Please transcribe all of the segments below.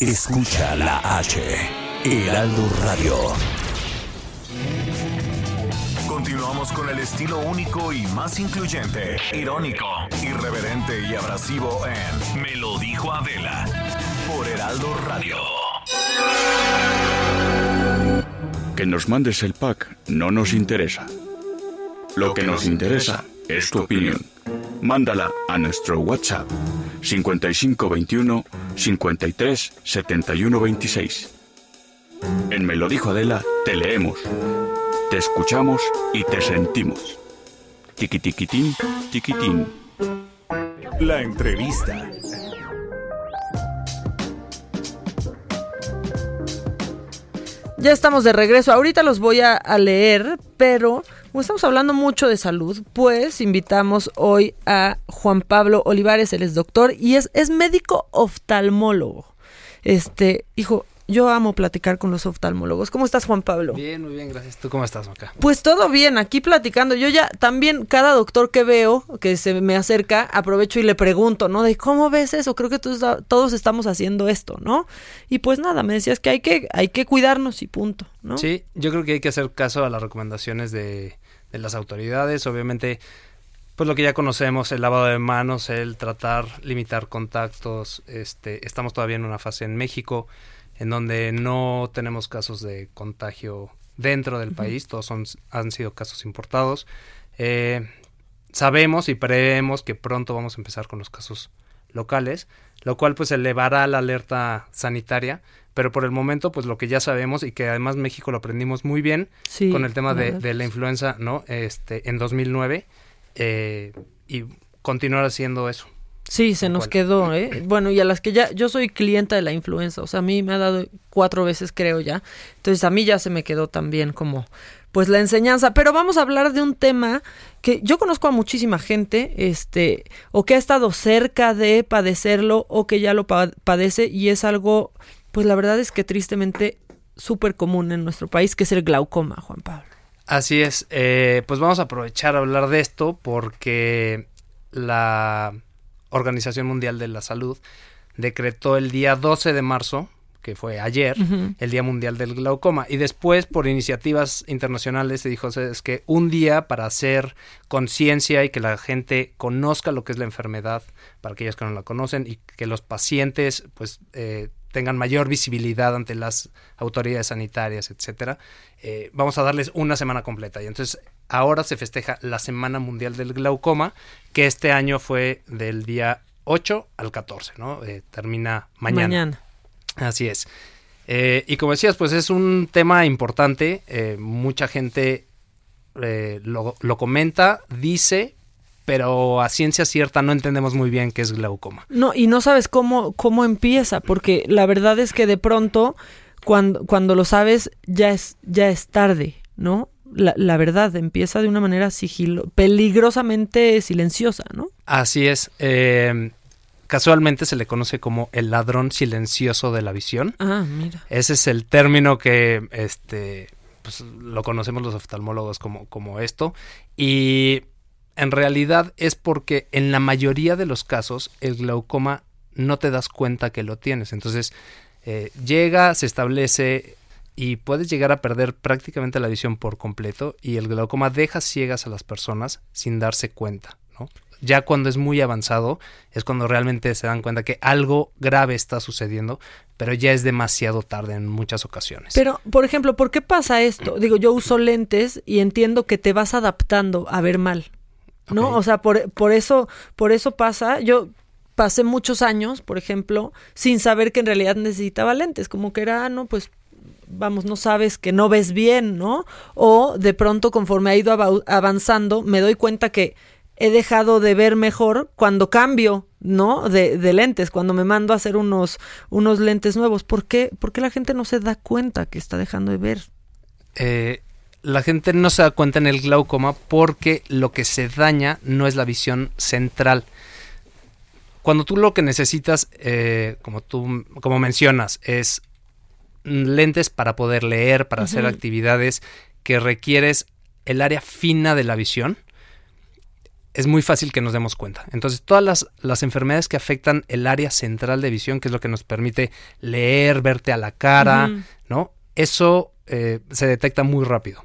Escucha la H. Heraldo Radio. Continuamos con el estilo único y más incluyente, irónico, irreverente y abrasivo en Me lo dijo Adela por Heraldo Radio. Que nos mandes el pack no nos interesa. Lo que nos interesa es tu opinión. Mándala a nuestro WhatsApp 5521 53 71 26. En Me lo dijo Adela te leemos, te escuchamos y te sentimos. Tiquitiquitín, tiquitín. La entrevista. Ya estamos de regreso. Ahorita los voy a, a leer, pero como estamos hablando mucho de salud, pues invitamos hoy a Juan Pablo Olivares, él es doctor y es, es médico oftalmólogo. Este, hijo, yo amo platicar con los oftalmólogos. ¿Cómo estás, Juan Pablo? Bien, muy bien, gracias. ¿Tú cómo estás, Maca? Pues todo bien, aquí platicando. Yo ya también, cada doctor que veo que se me acerca, aprovecho y le pregunto, ¿no? De cómo ves eso, creo que todos, todos estamos haciendo esto, ¿no? Y pues nada, me decías que hay que, hay que cuidarnos y punto, ¿no? Sí, yo creo que hay que hacer caso a las recomendaciones de, de las autoridades. Obviamente, pues lo que ya conocemos, el lavado de manos, el tratar, limitar contactos. Este, estamos todavía en una fase en México en donde no tenemos casos de contagio dentro del país, todos son, han sido casos importados. Eh, sabemos y prevemos que pronto vamos a empezar con los casos locales, lo cual pues elevará la alerta sanitaria, pero por el momento pues lo que ya sabemos y que además México lo aprendimos muy bien Sí, con el tema de, la de influenza, ¿no? Este, en 2009 eh, y continuar haciendo eso. Sí, se nos cual. quedó, ¿eh? Bueno, y a las que ya, yo soy clienta de la influenza, o sea, a mí me ha dado cuatro veces, creo ya. Entonces a mí ya se me quedó también como, pues la enseñanza. Pero vamos a hablar de un tema que yo conozco a muchísima gente, este, o que ha estado cerca de padecerlo, o que ya lo pa- padece, y es algo, pues la verdad es que tristemente súper común en nuestro país, que es el glaucoma, Juan Pablo. Así es, eh, pues vamos a aprovechar a hablar de esto porque la Organización Mundial de la Salud decretó el día 12 de marzo, que fue ayer, el Día Mundial del Glaucoma. Y después, por iniciativas internacionales, se dijo es que un día para hacer conciencia y que la gente conozca lo que es la enfermedad, para aquellos que no la conocen, y que los pacientes pues eh, tengan mayor visibilidad ante las autoridades sanitarias, etcétera. eh, vamos a darles una semana completa. Y entonces ahora se festeja la Semana Mundial del Glaucoma, que este año fue del día 8 al 14, ¿no? Eh, termina mañana. Mañana. Así es. Eh, y como decías, pues es un tema importante. mucha gente lo, lo comenta, dice, pero a ciencia cierta no entendemos muy bien qué es glaucoma. No, y no sabes cómo, cómo empieza, porque la verdad es que de pronto, cuando, cuando lo sabes, ya es, ya es tarde, ¿no? La, la verdad, empieza de una manera sigilo, peligrosamente silenciosa, ¿no? Así es. eh, casualmente se le conoce como el ladrón silencioso de la visión. Ah, mira. Ese es el término que este pues, lo conocemos los oftalmólogos como, como esto. Y en realidad es porque en la mayoría de los casos el glaucoma no te das cuenta que lo tienes. Entonces eh, llega, se establece y puedes llegar a perder prácticamente la visión por completo y el glaucoma deja ciegas a las personas sin darse cuenta, ¿no? Ya cuando es muy avanzado es cuando realmente se dan cuenta que algo grave está sucediendo, pero ya es demasiado tarde en muchas ocasiones. Pero, por ejemplo, ¿por qué pasa esto? Digo, yo uso lentes y entiendo que te vas adaptando a ver mal, ¿no? O sea, por, por eso, por eso pasa. Yo pasé muchos años, por ejemplo, sin saber que en realidad necesitaba lentes, como que era, ah, no, pues vamos, no sabes que no ves bien, ¿no? O de pronto, conforme ha ido ava- avanzando, me doy cuenta que he dejado de ver mejor cuando cambio, ¿no? De, de lentes, cuando me mando a hacer unos, unos lentes nuevos. ¿Por qué? ¿Por qué la gente no se da cuenta que está dejando de ver? Eh, la gente no se da cuenta en el glaucoma porque lo que se daña no es la visión central. Cuando tú lo que necesitas, eh, como tú como mencionas, es lentes para poder leer, para hacer actividades que requieres el área fina de la visión, es muy fácil que nos demos cuenta. Entonces, todas las, las, enfermedades que afectan el área central de visión, que es lo que nos permite leer, verte a la cara, ¿no? Eso eh, se detecta muy rápido.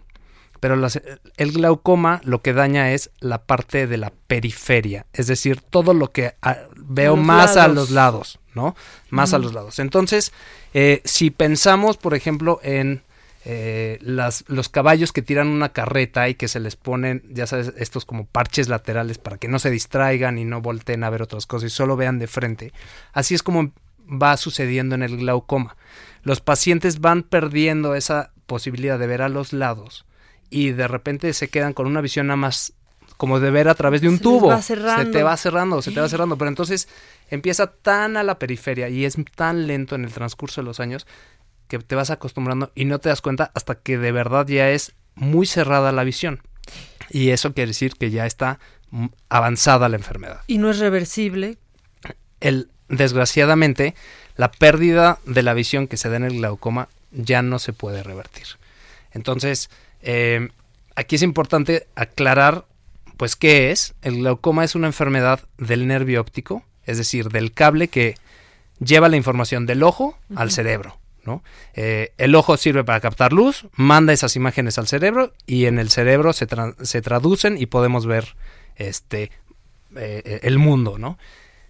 Pero las, el glaucoma lo que daña es la parte de la periferia, es decir, todo lo que ah, veo más lados. a los lados, ¿no? Más a los lados. Entonces, eh, si pensamos, por ejemplo, en eh, las, los caballos que tiran una carreta y que se les ponen, ya sabes, estos como parches laterales para que no se distraigan y no volteen a ver otras cosas y solo vean de frente. Así es como va sucediendo en el glaucoma. Los pacientes van perdiendo esa posibilidad de ver a los lados y de repente se quedan con una visión nada más como de ver a través de un Se tubo. va cerrando. Se te va cerrando, se te va cerrando. Pero entonces empieza tan a la periferia y es tan lento en el transcurso de los años que te vas acostumbrando y no te das cuenta hasta que de verdad ya es muy cerrada la visión. Y eso quiere decir que ya está avanzada la enfermedad. Y no es reversible. El, desgraciadamente, la pérdida de la visión que se da en el glaucoma ya no se puede revertir. Entonces, eh, aquí es importante aclarar, pues, qué es. El glaucoma es una enfermedad del nervio óptico, es decir, del cable que lleva la información del ojo al cerebro. ¿no? Eh, el ojo sirve para captar luz, manda esas imágenes al cerebro y en el cerebro se, tra se traducen y podemos ver este, eh, el mundo. ¿no?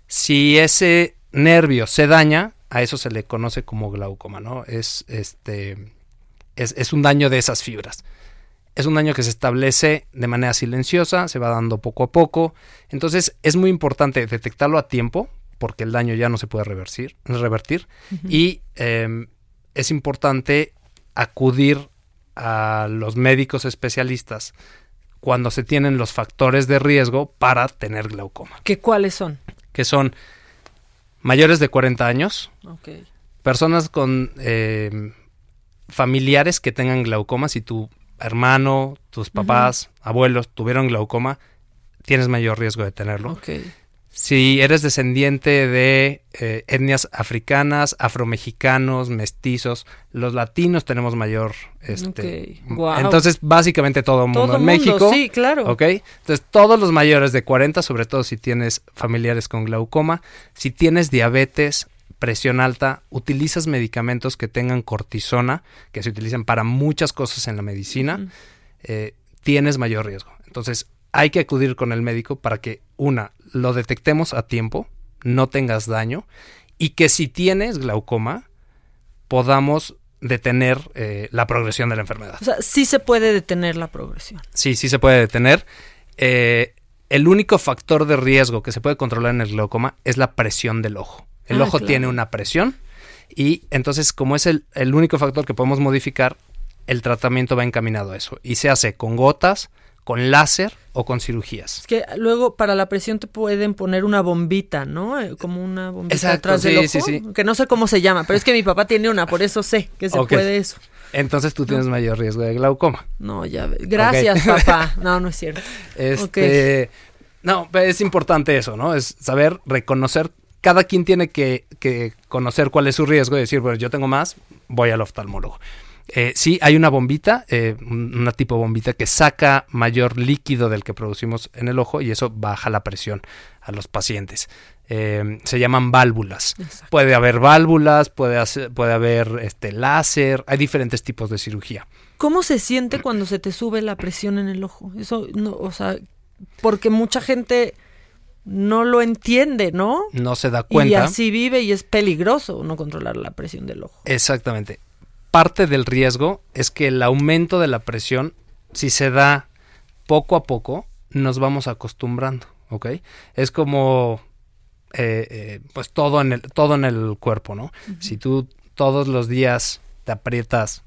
Si ese nervio se daña, a eso se le conoce como glaucoma. ¿no? Es, este, es, es un daño de esas fibras. Es un daño que se establece de manera silenciosa, se va dando poco a poco. Entonces es muy importante detectarlo a tiempo, porque el daño ya no se puede revertir. revertir uh -huh. Y eh, es importante acudir a los médicos especialistas cuando se tienen los factores de riesgo para tener glaucoma. ¿Qué cuáles son? Que son mayores de 40 años, okay. personas con eh, familiares que tengan glaucoma, si tu hermano, tus papás, uh -huh. abuelos tuvieron glaucoma, tienes mayor riesgo de tenerlo. Okay. Si eres descendiente de eh, etnias africanas, afromexicanos, mestizos, los latinos tenemos mayor. Este, okay. wow. Entonces, básicamente todo el mundo todo en mundo, México. Sí, claro. ¿Ok? Entonces, todos los mayores de 40, sobre todo si tienes familiares con glaucoma, si tienes diabetes, presión alta, utilizas medicamentos que tengan cortisona, que se utilizan para muchas cosas en la medicina, eh, tienes mayor riesgo. Entonces, hay que acudir con el médico para que, una, lo detectemos a tiempo, no tengas daño, y que si tienes glaucoma, podamos detener eh, la progresión de la enfermedad. O sea, sí se puede detener la progresión. Sí, sí se puede detener. Eh, el único factor de riesgo que se puede controlar en el glaucoma es la presión del ojo. El ah, ojo claro. tiene una presión y entonces como es el, el único factor que podemos modificar, el tratamiento va encaminado a eso. Y se hace con gotas, con láser o con cirugías. Es que luego para la presión te pueden poner una bombita, ¿no? Eh, Como una bombita Exacto, atrás sí, del ojo, sí, sí. que no sé cómo se llama, pero es que mi papá tiene una, por eso sé que se okay. puede eso. Entonces tú tienes mayor riesgo de glaucoma. No, ya, gracias okay. papá. No, no es cierto. Este, okay. no, es importante eso, ¿no? Es saber reconocer cada quien tiene que, que, conocer cuál es su riesgo y decir, bueno, yo tengo más, voy al oftalmólogo. Eh, sí, hay una bombita, eh, una tipo bombita que saca mayor líquido del que producimos en el ojo y eso baja la presión a los pacientes. Eh, se llaman válvulas. Exacto. Puede haber válvulas, puede, hacer, puede haber este, láser, hay diferentes tipos de cirugía. ¿Cómo se siente cuando se te sube la presión en el ojo? Eso, no, o sea, porque mucha gente no lo entiende, ¿no? No se da cuenta. Y así vive y es peligroso no controlar la presión del ojo. Exactamente parte del riesgo es que el aumento de la presión, si se da poco a poco, nos vamos acostumbrando, ¿ok? Es como, eh, eh, pues todo en el, todo en el cuerpo, ¿no? Uh -huh. Si tú todos los días te aprietas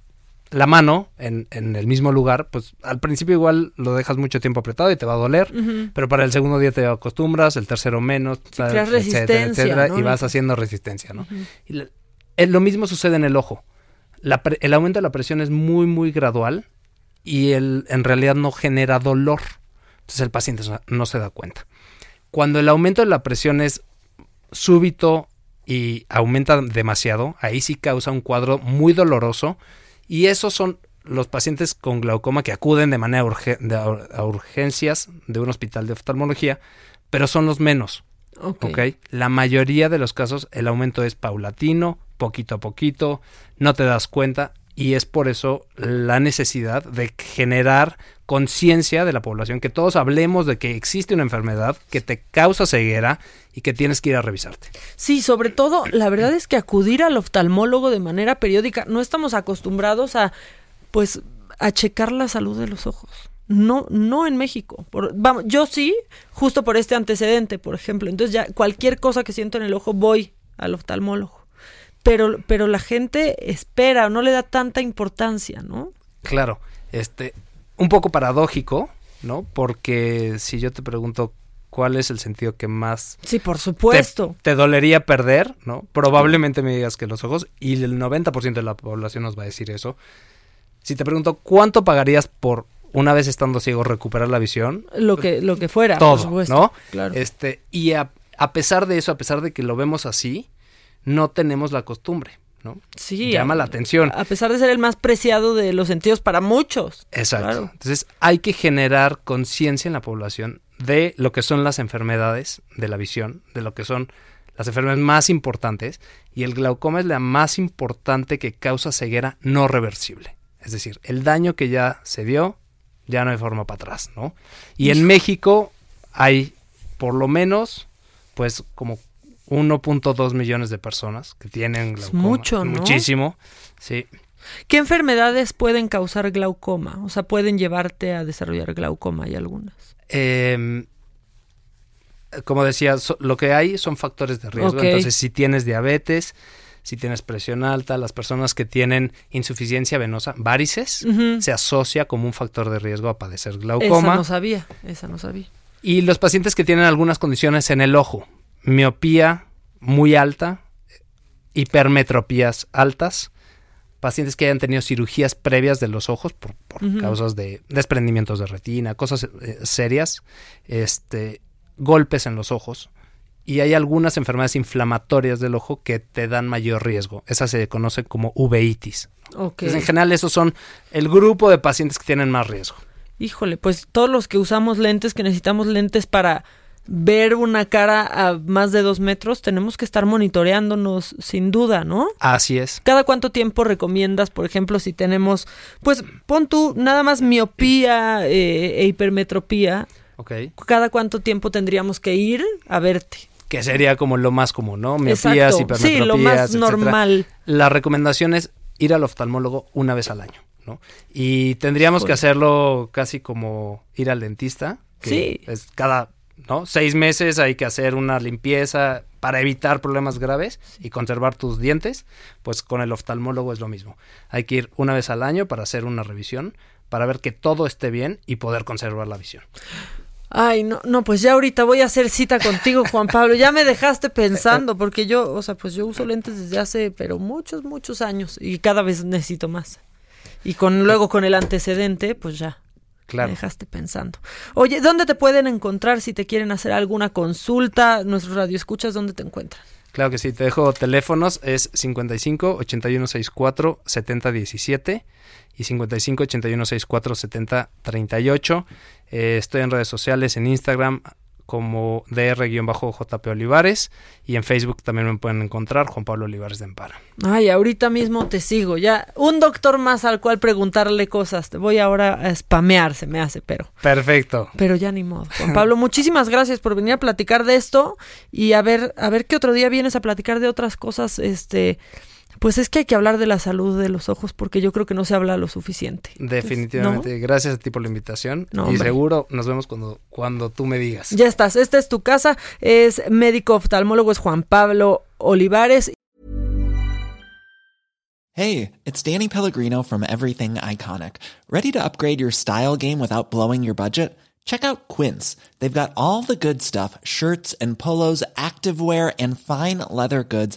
la mano en, en el mismo lugar, pues al principio igual lo dejas mucho tiempo apretado y te va a doler, pero para el segundo día te acostumbras, el tercero menos, tal, etcétera, etcétera, ¿no? y vas haciendo resistencia, ¿no? Y la- lo mismo sucede en el ojo. La pre- el aumento de la presión es muy, muy gradual y el, en realidad no genera dolor. Entonces el paciente no se da cuenta. Cuando el aumento de la presión es súbito y aumenta demasiado, ahí sí causa un cuadro muy doloroso y esos son los pacientes con glaucoma que acuden de manera urge- de- a urgencias de un hospital de oftalmología, pero son los menos. Ok. ¿ok? La mayoría de los casos el aumento es paulatino, poquito a poquito, no te das cuenta y es por eso la necesidad de generar conciencia de la población, que todos hablemos de que existe una enfermedad que te causa ceguera y que tienes que ir a revisarte. Sí, sobre todo, la verdad es que acudir al oftalmólogo de manera periódica, no estamos acostumbrados a, pues, a checar la salud de los ojos. No, no en México. Por- vamos, yo sí, justo por este antecedente, por ejemplo. Entonces ya cualquier cosa que siento en el ojo voy al oftalmólogo. Pero, pero la gente espera no le da tanta importancia, ¿no? Claro, este, un poco paradójico, ¿no? Porque si yo te pregunto cuál es el sentido que más Sí, por te, supuesto. te dolería perder, ¿no? Probablemente me digas que los ojos, y el 90% de la población nos va a decir eso. Si te pregunto, ¿cuánto pagarías por una vez estando ciego recuperar la visión? Lo que, lo que fuera. por Todo, supuesto. ¿no? Claro. Este, y a, a pesar de eso, a pesar de que lo vemos así, no tenemos la costumbre, ¿no? Sí. Llama la atención. A pesar de ser el más preciado de los sentidos para muchos. Exacto. Claro. Entonces hay que generar conciencia en la población de lo que son las enfermedades de la visión, de lo que son las enfermedades más importantes, y el glaucoma es la más importante que causa ceguera no reversible. Es decir, el daño que ya se dio, ya no hay forma para atrás, ¿no? Y en México hay por lo menos, pues, como 1.2 millones de personas que tienen Es glaucoma. mucho, ¿no? Muchísimo, sí. ¿Qué enfermedades pueden causar glaucoma? O sea, pueden llevarte a desarrollar glaucoma, hay algunas. Eh, como decía, so- lo que hay son factores de riesgo. Entonces, si tienes diabetes, si tienes presión alta, las personas que tienen insuficiencia venosa, varices, se asocia como un factor de riesgo a padecer Esa glaucoma. no sabía, esa no sabía. Y los pacientes que tienen algunas condiciones en el ojo, miopía muy alta, hipermetropías altas, pacientes que hayan tenido cirugías previas de los ojos por, causas de desprendimientos de retina, cosas eh, serias, este, golpes en los ojos. Y hay algunas enfermedades inflamatorias del ojo que te dan mayor riesgo. Esas se conocen como uveitis. Ok. Entonces, en general, esos son el grupo de pacientes que tienen más riesgo. Híjole, pues todos los que usamos lentes, que necesitamos lentes para ver una cara a más de dos metros, tenemos que estar monitoreándonos sin duda, ¿no? Así es. ¿Cada cuánto tiempo recomiendas, por ejemplo, si tenemos, pues pon tú nada más miopía eh, e hipermetropía, Ok. cada cuánto tiempo tendríamos que ir a verte? que sería como lo más común, ¿no? Miopías, Exacto. hipermetropías, Sí, lo más etcétera. normal. La recomendación es ir al oftalmólogo una vez al año, ¿no? Y tendríamos que hacerlo casi como ir al dentista, que Sí. es cada, ¿no? Seis meses hay que hacer una limpieza para evitar problemas graves y conservar tus dientes, pues con el oftalmólogo es lo mismo. Hay que ir una vez al año para hacer una revisión, para ver que todo esté bien y poder conservar la visión. Ay, no, no, pues ya ahorita voy a hacer cita contigo, Juan Pablo. Ya me dejaste pensando, porque yo, o sea, pues yo uso lentes desde hace, pero muchos, muchos años y cada vez necesito más. Y con luego con el antecedente, pues ya. Claro. Me dejaste pensando. Oye, ¿dónde te pueden encontrar si te quieren hacer alguna consulta? Nuestros radioescuchas, ¿dónde te encuentran? Claro que sí, te dejo teléfonos, es 55 8164 7017 y 55 8164 7038. Eh, estoy en redes sociales, en Instagram como dr-jp Olivares y en Facebook también me pueden encontrar Juan Pablo Olivares de Empara. Ay, ahorita mismo te sigo. Ya, un doctor más al cual preguntarle cosas. Te voy ahora a spamear, se me hace, pero. Perfecto. Pero ya ni modo. Juan Pablo, muchísimas gracias por venir a platicar de esto y a ver, a ver qué otro día vienes a platicar de otras cosas, este, pues es que hay que hablar de la salud de los ojos porque yo creo que no se habla lo suficiente. Definitivamente. Gracias a ti por la invitación No, y hombre. seguro nos vemos cuando, cuando tú me digas. Ya estás, esta es tu casa, es médico oftalmólogo, es Juan Pablo Olivares Hey, it's Danny Pellegrino from Everything Iconic. Ready to upgrade your style game without blowing your budget? Check out Quince. They've got all the good stuff shirts and polos, activewear, and fine leather goods,